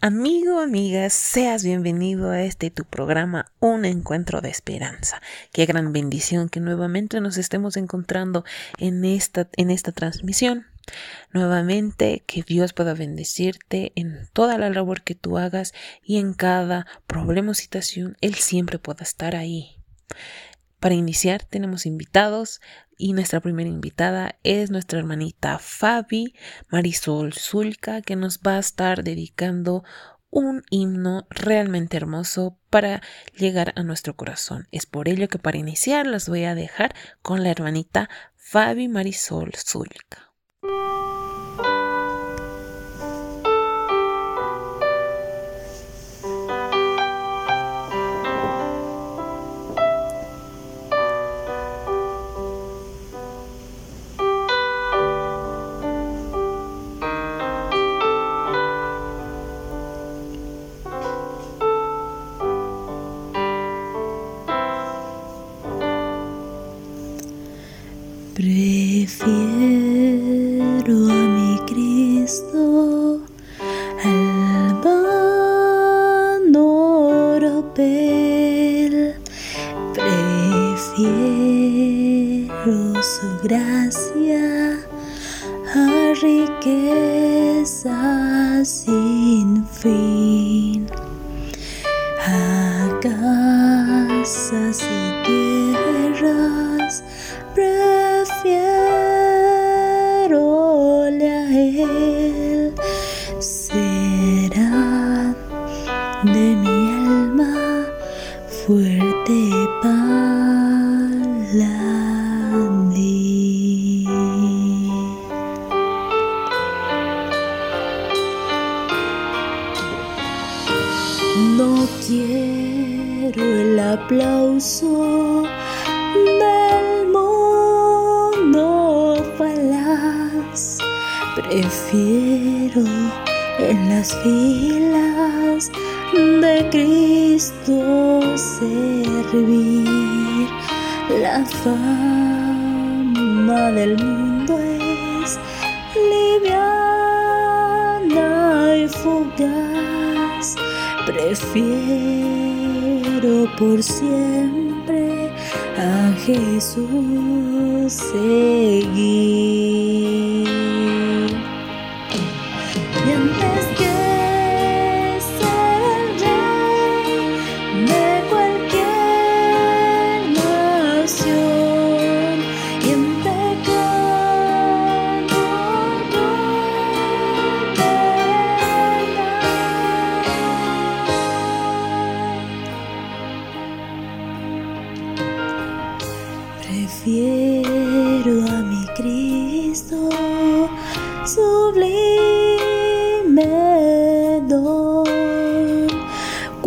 Amigo, amigas, seas bienvenido a este tu programa Un Encuentro de Esperanza. Qué gran bendición que nuevamente nos estemos encontrando en esta, en esta transmisión. Nuevamente, que Dios pueda bendecirte en toda la labor que tú hagas y en cada problema o situación, Él siempre pueda estar ahí. Para iniciar, tenemos invitados y nuestra primera invitada es nuestra hermanita Fabi Marisol Zulca, que nos va a estar dedicando un himno realmente hermoso para llegar a nuestro corazón. Es por ello que para iniciar los voy a dejar con la hermanita Fabi Marisol Zulca. Prefiero por siempre a Jesús seguir.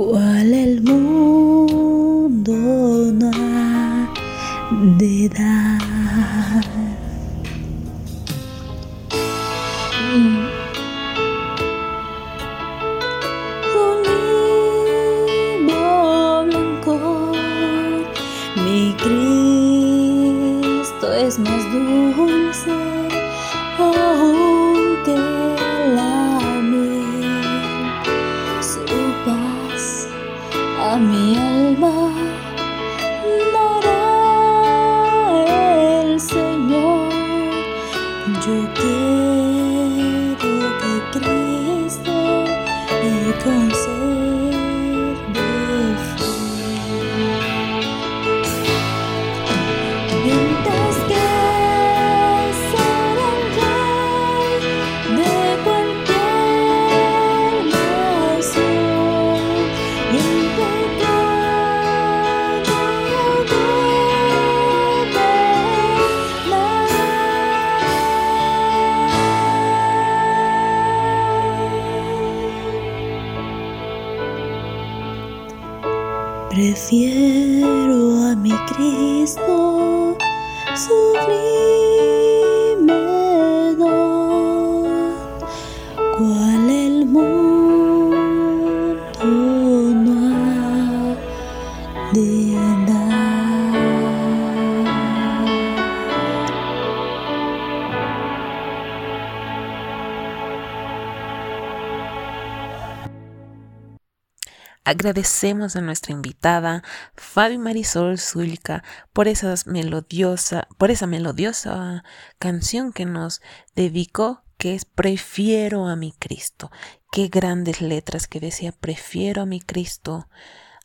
Cuál el mundo Agradecemos a nuestra invitada Fabi Marisol Zulka por melodiosa, por esa melodiosa canción que nos dedicó que es Prefiero a mi Cristo. Qué grandes letras que decía Prefiero a mi Cristo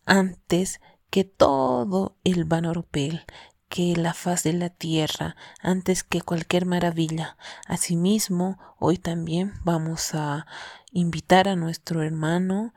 antes que todo el vanoropel, que la faz de la tierra, antes que cualquier maravilla. Asimismo, hoy también vamos a invitar a nuestro hermano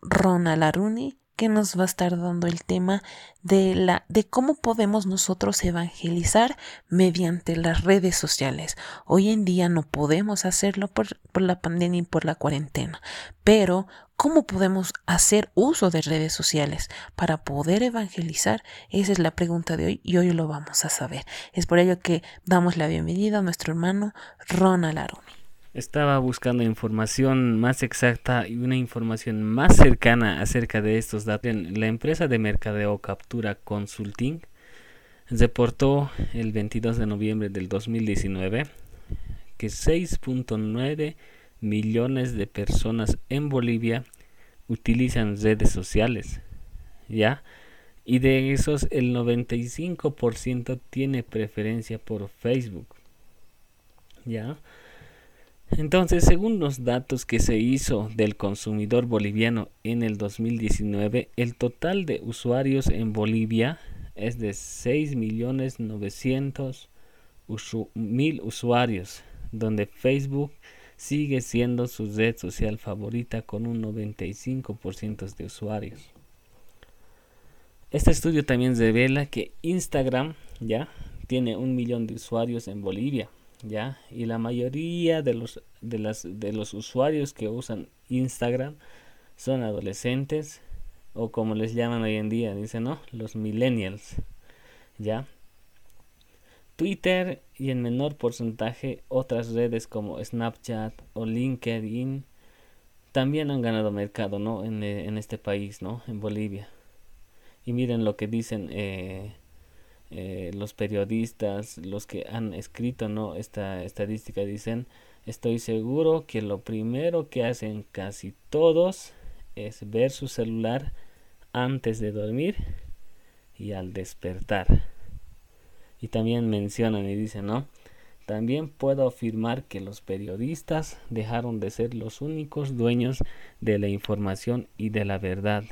Ronald Aruni que nos va a estar dando el tema de la de cómo podemos nosotros evangelizar mediante las redes sociales. Hoy en día no podemos hacerlo por, por la pandemia y por la cuarentena, pero ¿cómo podemos hacer uso de redes sociales para poder evangelizar? Esa es la pregunta de hoy y hoy lo vamos a saber. Es por ello que damos la bienvenida a nuestro hermano Ronald Arumi. Estaba buscando información más exacta y una información más cercana acerca de estos datos. La empresa de mercadeo Captura Consulting reportó el 22 de noviembre del 2019 que 6.9 millones de personas en Bolivia utilizan redes sociales, ¿ya? Y de esos el 95% tiene preferencia por Facebook, ¿ya? Entonces, según los datos que se hizo del consumidor boliviano en el 2019, el total de usuarios en Bolivia es de 6.900.000 usuarios, donde Facebook sigue siendo su red social favorita con un 95% de usuarios. Este estudio también revela que Instagram ya tiene un millón de usuarios en Bolivia ya y la mayoría de los de las de los usuarios que usan Instagram son adolescentes o como les llaman hoy en día dicen no los millennials ya Twitter y en menor porcentaje otras redes como Snapchat o LinkedIn también han ganado mercado no en, en este país no en Bolivia. Y miren lo que dicen eh, eh, los periodistas, los que han escrito ¿no? esta estadística dicen, estoy seguro que lo primero que hacen casi todos es ver su celular antes de dormir y al despertar. Y también mencionan y dicen, ¿no? También puedo afirmar que los periodistas dejaron de ser los únicos dueños de la información y de la verdad,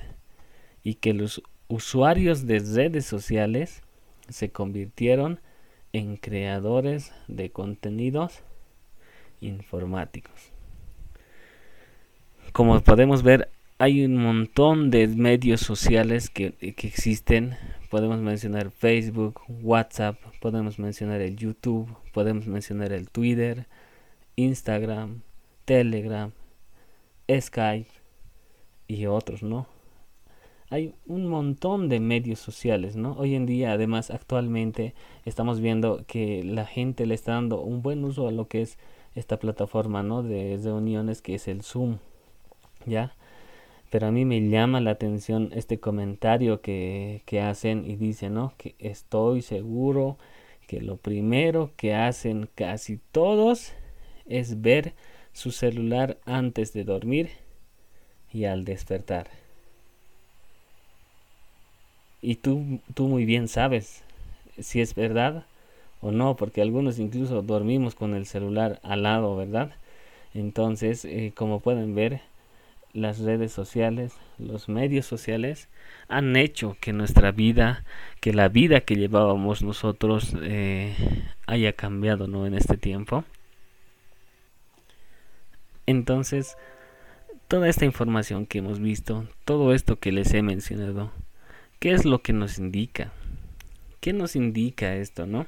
y que los usuarios de redes sociales se convirtieron en creadores de contenidos informáticos. Como podemos ver, hay un montón de medios sociales que, que, existen. Podemos mencionar Facebook, WhatsApp, podemos mencionar el YouTube, podemos mencionar el Twitter, Instagram, Telegram, Skype y otros, ¿no? Hay un montón de medios sociales, ¿no? Hoy en día, además, actualmente estamos viendo que la gente le está dando un buen uso a lo que es esta plataforma, ¿no? De reuniones que es el Zoom, ¿ya? Pero a mí me llama la atención este comentario que, que hacen y dicen, ¿no? Que estoy seguro que lo primero que hacen casi todos es ver su celular antes de dormir y al despertar. Y tú, tú muy bien sabes si es verdad o no, porque algunos incluso dormimos con el celular al lado, ¿verdad? Entonces, eh, como pueden ver, las redes sociales, los medios sociales han hecho que nuestra vida, que la vida que llevábamos nosotros eh, haya cambiado, ¿no? En este tiempo. Entonces, toda esta información que hemos visto, todo esto que les he mencionado, ¿Qué es lo que nos indica? ¿Qué nos indica esto, no?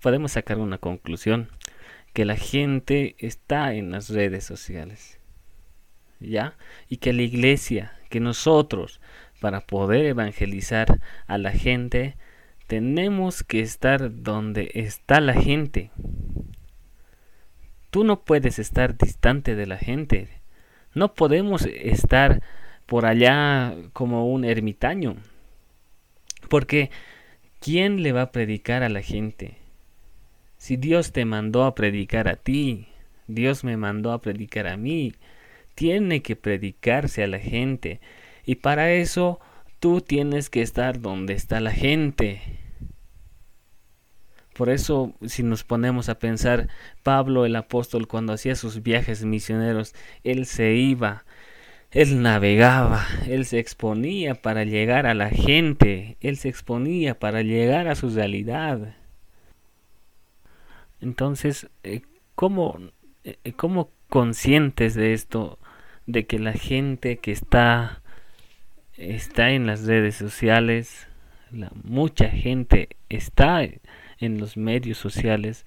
Podemos sacar una conclusión, que la gente está en las redes sociales. ¿Ya? Y que la iglesia, que nosotros, para poder evangelizar a la gente, tenemos que estar donde está la gente. Tú no puedes estar distante de la gente. No podemos estar por allá como un ermitaño. Porque ¿quién le va a predicar a la gente? Si Dios te mandó a predicar a ti, Dios me mandó a predicar a mí, tiene que predicarse a la gente. Y para eso tú tienes que estar donde está la gente. Por eso, si nos ponemos a pensar, Pablo el apóstol cuando hacía sus viajes misioneros, él se iba, él navegaba, él se exponía para llegar a la gente, él se exponía para llegar a su realidad. Entonces, eh, ¿cómo, eh, cómo conscientes de esto, de que la gente que está está en las redes sociales, la, mucha gente está en los medios sociales,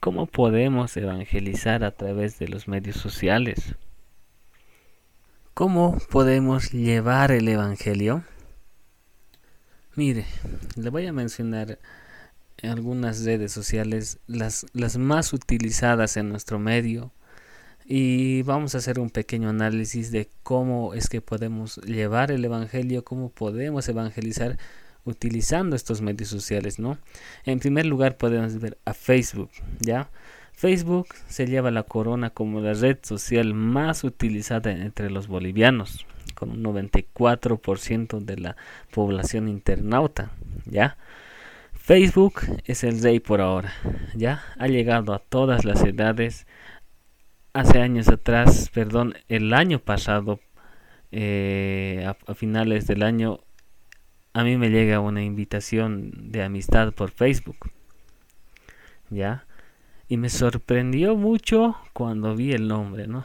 ¿cómo podemos evangelizar a través de los medios sociales? ¿Cómo podemos llevar el Evangelio? Mire, le voy a mencionar algunas redes sociales, las, las más utilizadas en nuestro medio, y vamos a hacer un pequeño análisis de cómo es que podemos llevar el Evangelio, cómo podemos evangelizar utilizando estos medios sociales, ¿no? En primer lugar podemos ver a Facebook, ¿ya? Facebook se lleva la corona como la red social más utilizada entre los bolivianos, con un 94% de la población internauta, ¿ya? Facebook es el rey por ahora, ¿ya? Ha llegado a todas las edades, hace años atrás, perdón, el año pasado, eh, a, finales del año, a mí me llega una invitación de amistad por Facebook. ¿Ya? Y me sorprendió mucho cuando vi el nombre, ¿no?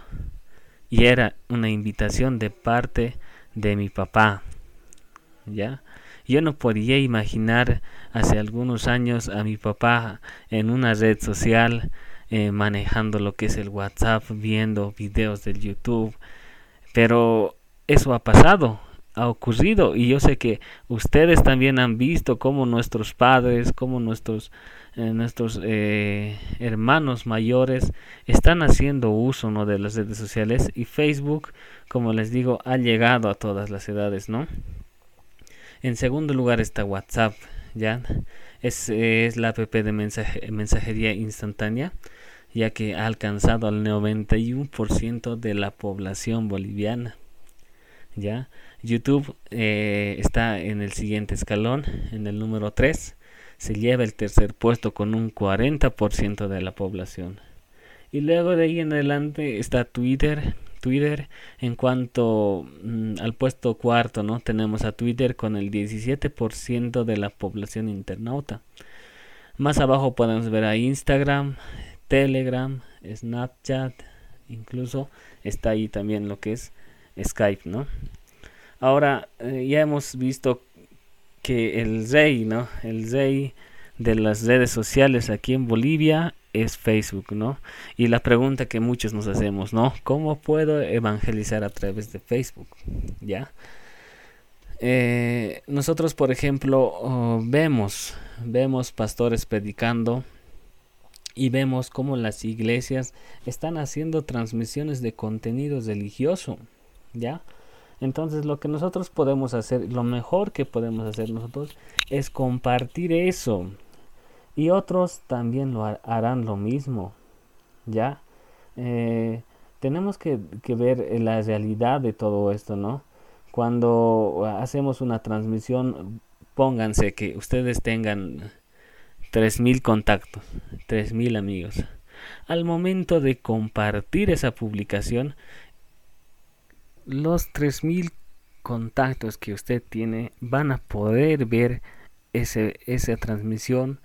Y era una invitación de parte de mi papá. ¿Ya? Yo no podía imaginar hace algunos años a mi papá en una red social eh, manejando lo que es el WhatsApp, viendo videos del YouTube. Pero eso ha pasado, ha ocurrido y yo sé que ustedes también han visto cómo nuestros padres, cómo nuestros eh, nuestros eh, hermanos mayores están haciendo uso de las redes sociales y Facebook, como les digo, ha llegado a todas las edades, ¿no? En segundo lugar está WhatsApp, ¿ya? Es, es la app de mensajería instantánea ya que ha alcanzado al 91% de la población boliviana. ¿ya? YouTube eh, está en el siguiente escalón, en el número 3, se lleva el tercer puesto con un 40% de la población. Y luego de ahí en adelante está Twitter. Twitter en cuanto mm, al puesto cuarto, ¿no? Tenemos a Twitter con el 17% de la población internauta. Más abajo podemos ver a Instagram, Telegram, Snapchat, incluso está ahí también lo que es Skype, ¿no? Ahora eh, ya hemos visto que el rey, ¿no? El rey de las redes sociales aquí en Bolivia es Facebook, ¿no? Y la pregunta que muchos nos hacemos, ¿no? ¿Cómo puedo evangelizar a través de Facebook? ¿Ya? Eh, nosotros, por ejemplo, oh, vemos, vemos pastores predicando y vemos cómo las iglesias están haciendo transmisiones de contenido religioso, ¿ya? Entonces lo que nosotros podemos hacer, lo mejor que podemos hacer nosotros es compartir eso. Y otros también lo harán lo mismo, ¿ya? Eh, tenemos que, que ver la realidad de todo esto, ¿no? Cuando hacemos una transmisión, pónganse que ustedes tengan 3.000 contactos, 3.000 amigos. Al momento de compartir esa publicación, los 3.000 contactos que usted tiene van a poder ver ese, esa transmisión,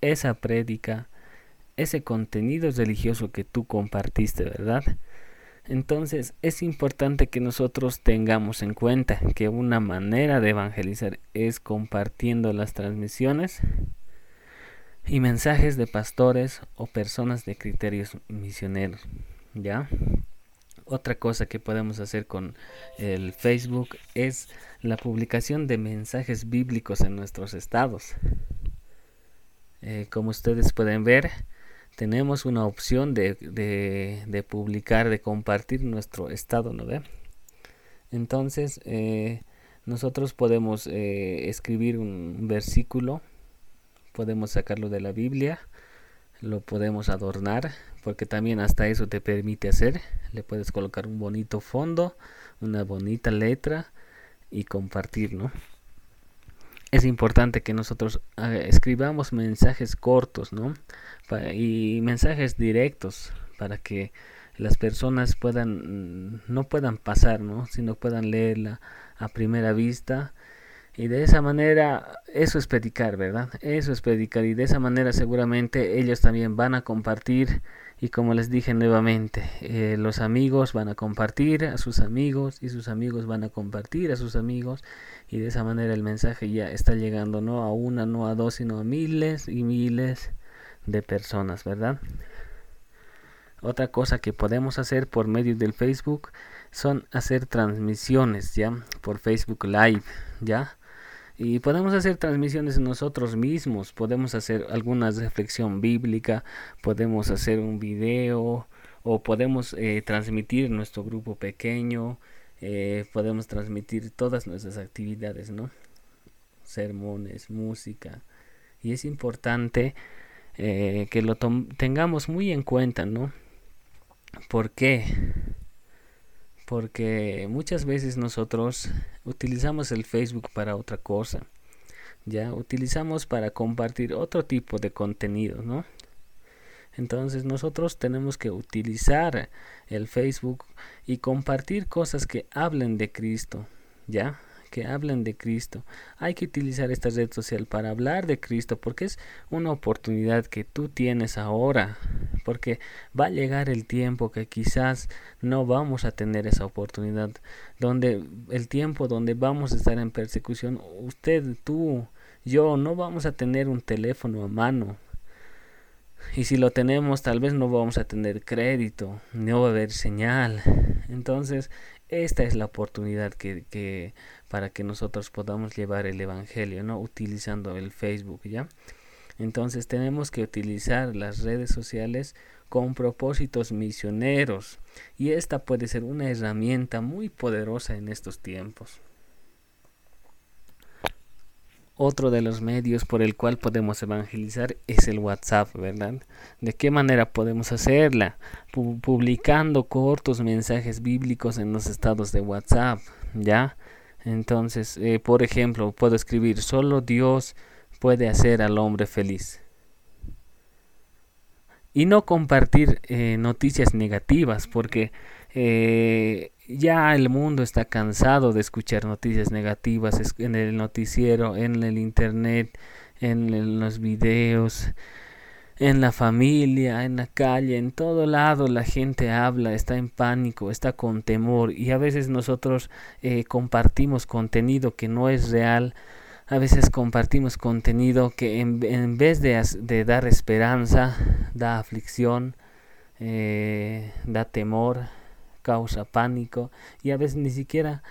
esa prédica, ese contenido religioso que tú compartiste, ¿verdad? Entonces es importante que nosotros tengamos en cuenta que una manera de evangelizar es compartiendo las transmisiones y mensajes de pastores o personas de criterios misioneros. ¿Ya? Otra cosa que podemos hacer con el Facebook es la publicación de mensajes bíblicos en nuestros estados. Eh, como ustedes pueden ver, tenemos una opción de, publicar, de compartir nuestro estado, ¿no ve? Entonces, eh, nosotros podemos eh, escribir un versículo podemos sacarlo de la Biblia, lo podemos adornar porque también hasta eso te permite hacer. Le puedes colocar un bonito fondo una bonita letra y compartir no es importante que nosotros ah, escribamos mensajes cortos no y mensajes directos para que las personas puedan mm, no puedan pasar no sino puedan leerla a primera vista y de esa manera, eso es predicar, ¿verdad? Eso es predicar. Y de esa manera seguramente ellos también van a compartir. Y como les dije nuevamente, eh, los amigos van a compartir a sus amigos y sus amigos van a compartir a sus amigos. Y de esa manera el mensaje ya está llegando no a una, no a dos, sino a miles y miles de personas, ¿verdad? Otra cosa que podemos hacer por medio del Facebook son hacer transmisiones, ¿ya? Por Facebook Live, ¿ya? Y podemos hacer transmisiones nosotros mismos, podemos hacer alguna reflexión bíblica, podemos hacer un video o podemos eh, transmitir nuestro grupo pequeño, eh, podemos transmitir todas nuestras actividades, ¿no? Sermones, música. Y es importante eh, que lo tengamos muy en cuenta, ¿no? ¿Por qué? Porque muchas veces nosotros utilizamos el Facebook para otra cosa. Ya utilizamos para compartir otro tipo de contenido, ¿no? Entonces nosotros tenemos que utilizar el Facebook y compartir cosas que hablen de Cristo, ¿ya? Que hablen de Cristo. Hay que utilizar esta red social para hablar de Cristo porque es una oportunidad que tú tienes ahora. Porque va a llegar el tiempo que quizás no vamos a tener esa oportunidad. Donde el tiempo donde vamos a estar en persecución, usted, tú, yo, no vamos a tener un teléfono a mano. Y si lo tenemos, tal vez no vamos a tener crédito, no va a haber señal. Entonces, esta es la oportunidad que, que para que nosotros podamos llevar el evangelio, ¿no? Utilizando el Facebook, ¿ya? Entonces tenemos que utilizar las redes sociales con propósitos misioneros y esta puede ser una herramienta muy poderosa en estos tiempos. Otro de los medios por el cual podemos evangelizar es el WhatsApp, ¿verdad? ¿De qué manera podemos hacerla? publicando cortos mensajes bíblicos en los estados de WhatsApp, ¿ya? Entonces, eh, por ejemplo, puedo escribir, solo Dios puede hacer al hombre feliz. Y no compartir eh, noticias negativas, porque eh, ya el mundo está cansado de escuchar noticias negativas en el noticiero, en el internet, en los videos en la familia, en la calle, en todo lado la gente habla, está en pánico, está con temor y a veces nosotros eh, compartimos contenido que no es real, a veces compartimos contenido que en, vez de, dar esperanza, da aflicción, eh, da temor, causa pánico y a veces ni siquiera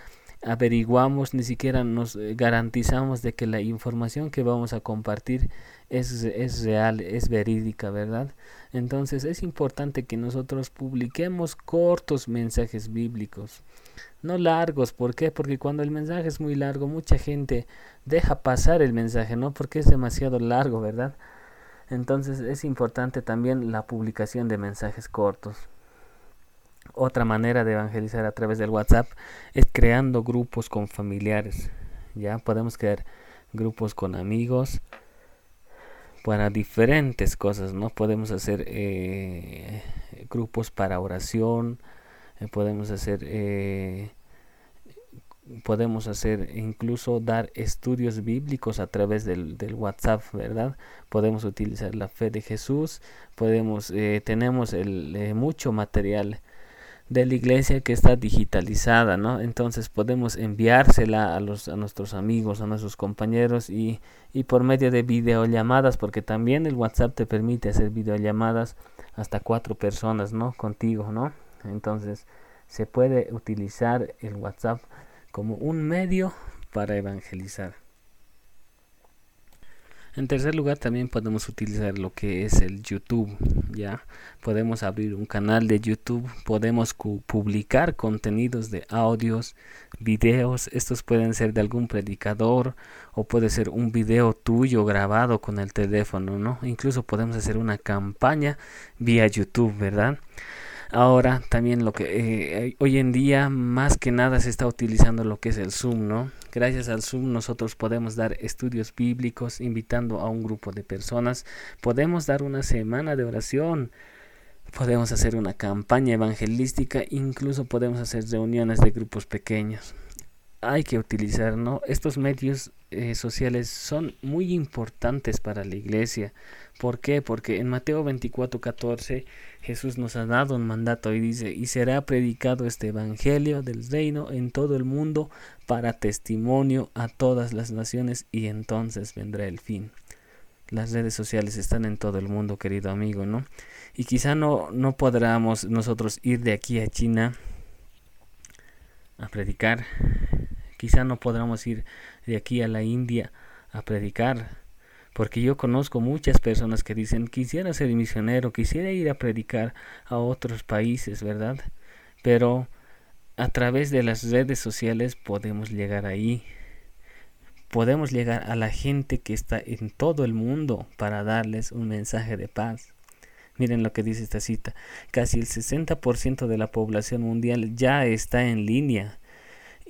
averiguamos, ni siquiera nos eh, garantizamos de que la información que vamos a compartir es, es real, es verídica, ¿verdad? Entonces es importante que nosotros publiquemos cortos mensajes bíblicos, no largos, ¿por qué? Porque cuando el mensaje es muy largo, mucha gente deja pasar el mensaje, ¿no? Porque es demasiado largo, ¿verdad? Entonces es importante también la publicación de mensajes cortos. Otra manera de evangelizar a través del WhatsApp es creando grupos con familiares. Ya podemos crear grupos con amigos para diferentes cosas, ¿no? Podemos hacer eh, grupos para oración, eh, podemos hacer eh, podemos hacer incluso dar estudios bíblicos a través del, del, WhatsApp, ¿verdad? Podemos utilizar la fe de Jesús, podemos tenemos el, mucho material de la iglesia que está digitalizada, ¿no? Entonces podemos enviársela a, los, a nuestros amigos, a nuestros compañeros y, y por medio de videollamadas, porque también el WhatsApp te permite hacer videollamadas hasta cuatro personas, ¿no? Contigo, ¿no? Entonces se puede utilizar el WhatsApp como un medio para evangelizar. En tercer lugar, también podemos utilizar lo que es el YouTube, ¿ya? Podemos abrir un canal de YouTube, podemos publicar contenidos de audios, videos, estos pueden ser de algún predicador o puede ser un video tuyo grabado con el teléfono, ¿no? Incluso podemos hacer una campaña vía YouTube, ¿verdad? Ahora también lo que eh, hoy en día más que nada se está utilizando lo que es el Zoom, ¿no? Gracias al Zoom nosotros podemos dar estudios bíblicos invitando a un grupo de personas, podemos dar una semana de oración, podemos hacer una campaña evangelística, incluso podemos hacer reuniones de grupos pequeños. Hay que utilizar, ¿no? Estos medios eh, sociales son muy importantes para la iglesia. ¿Por qué? Porque en Mateo 24, 14 Jesús nos ha dado un mandato y dice, y será predicado este Evangelio del reino en todo el mundo para testimonio a todas las naciones y entonces vendrá el fin. Las redes sociales están en todo el mundo, querido amigo, ¿no? Y quizá no, no podamos nosotros ir de aquí a China a predicar. Quizá no podamos ir de aquí a la India a predicar porque yo conozco muchas personas que dicen quisiera ser misionero, quisiera ir a predicar a otros países, ¿verdad? Pero a través de las redes sociales podemos llegar ahí. Podemos llegar a la gente que está en todo el mundo para darles un mensaje de paz. Miren lo que dice esta cita. Casi el 60% de la población mundial ya está en línea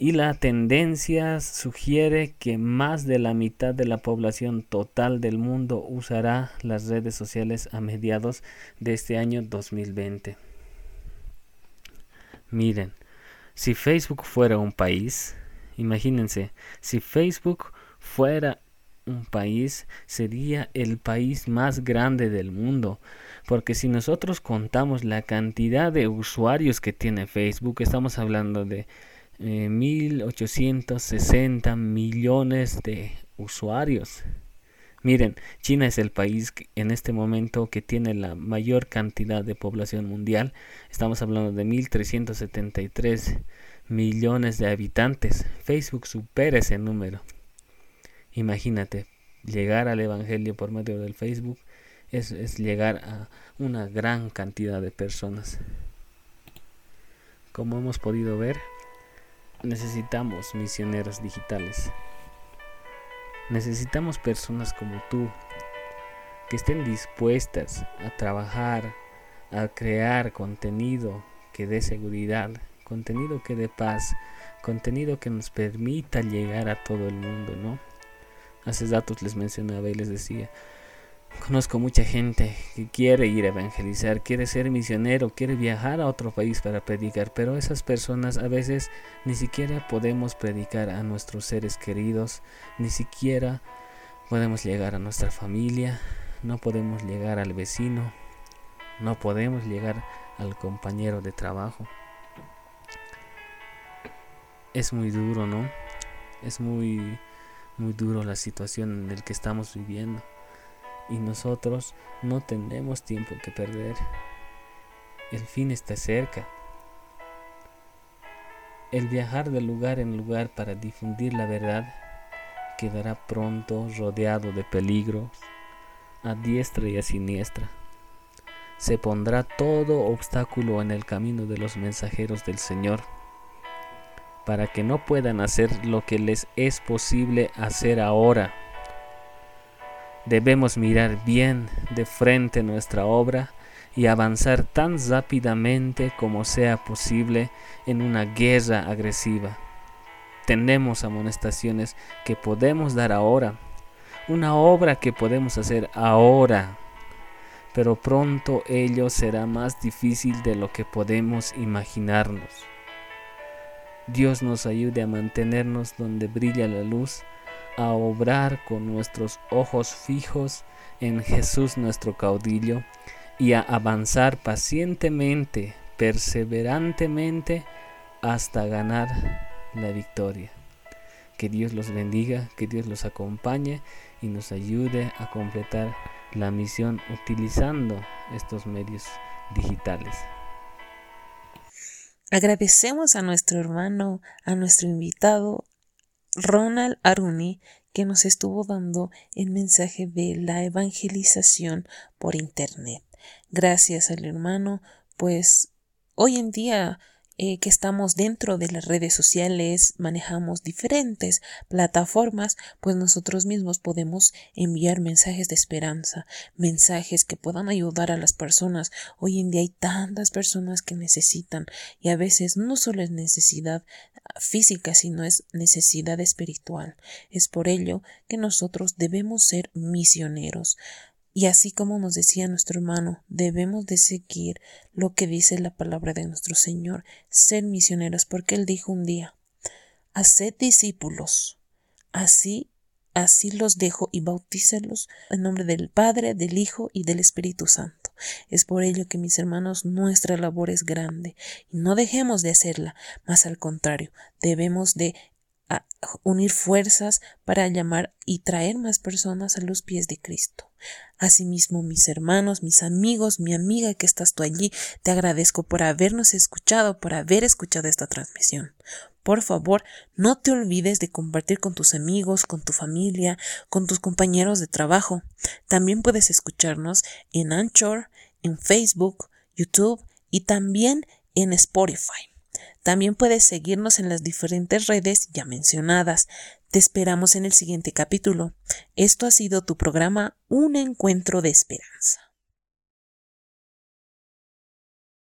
y la tendencia sugiere que más de la mitad de la población total del mundo usará las redes sociales a mediados de este año 2020. Miren, si Facebook fuera un país, imagínense, si Facebook fuera un país, sería el país más grande del mundo. Porque si nosotros contamos la cantidad de usuarios que tiene Facebook, estamos hablando de 1.860 eh, millones de usuarios. Miren, China es el país en este momento que tiene la mayor cantidad de población mundial. Estamos hablando de 1.373 millones de habitantes. Facebook supera ese número. Imagínate, llegar al Evangelio por medio del Facebook es, es llegar a una gran cantidad de personas. Como hemos podido ver, necesitamos misioneros digitales. Necesitamos personas como tú que estén dispuestas a trabajar, a crear contenido que dé seguridad, contenido que dé paz, contenido que nos permita llegar a todo el mundo, ¿no? Hace datos les mencionaba y les decía, Conozco mucha gente que quiere ir a evangelizar, quiere ser misionero, quiere viajar a otro país para predicar, pero esas personas a veces ni siquiera podemos predicar a nuestros seres queridos, ni siquiera podemos llegar a nuestra familia, no podemos llegar al vecino, no podemos llegar al compañero de trabajo. Es muy duro, ¿no? Es muy muy duro la situación en la que estamos viviendo y nosotros no tenemos tiempo que perder. El fin está cerca. El viajar de lugar en lugar para difundir la verdad quedará pronto rodeado de peligros a diestra y a siniestra. Se pondrá todo obstáculo en el camino de los mensajeros del Señor para que no puedan hacer lo que les es posible hacer ahora Debemos mirar bien de frente nuestra obra y avanzar tan rápidamente como sea posible en una guerra agresiva. Tenemos amonestaciones que podemos dar ahora, una obra que podemos hacer ahora, pero pronto ello será más difícil de lo que podemos imaginarnos. Dios nos ayude a mantenernos donde brilla la luz a obrar con nuestros ojos fijos en Jesús nuestro caudillo y a avanzar pacientemente, perseverantemente hasta ganar la victoria. Que Dios los bendiga, que Dios los acompañe y nos ayude a completar la misión utilizando estos medios digitales. Agradecemos a nuestro hermano, a nuestro invitado, Ronald Aruni, que nos estuvo dando el mensaje de la evangelización por Internet. Gracias al hermano, pues hoy en día eh, que estamos dentro de las redes sociales, manejamos diferentes plataformas, pues nosotros mismos podemos enviar mensajes de esperanza, mensajes que puedan ayudar a las personas. Hoy en día hay tantas personas que necesitan y a veces no solo es necesidad física, sino es necesidad espiritual. Es por ello que nosotros debemos ser misioneros. Y así como nos decía nuestro hermano, debemos de seguir lo que dice la palabra de nuestro Señor, ser misioneros, porque Él dijo un día, haced discípulos, así, así los dejo y bautícelos en nombre del Padre, del Hijo y del Espíritu Santo. Es por ello que, mis hermanos, nuestra labor es grande y no dejemos de hacerla, más al contrario, debemos de unir fuerzas para llamar y traer más personas a los pies de Cristo. Asimismo, mis hermanos, mis amigos, mi amiga que estás tú allí, te agradezco por habernos escuchado, por haber escuchado esta transmisión. Por favor, no te olvides de compartir con tus amigos, con tu familia, con tus compañeros de trabajo. También puedes escucharnos en Anchor, en Facebook, YouTube y también en Spotify. También puedes seguirnos en las diferentes redes ya mencionadas. Te esperamos en el siguiente capítulo. Esto ha sido tu programa Un encuentro de esperanza.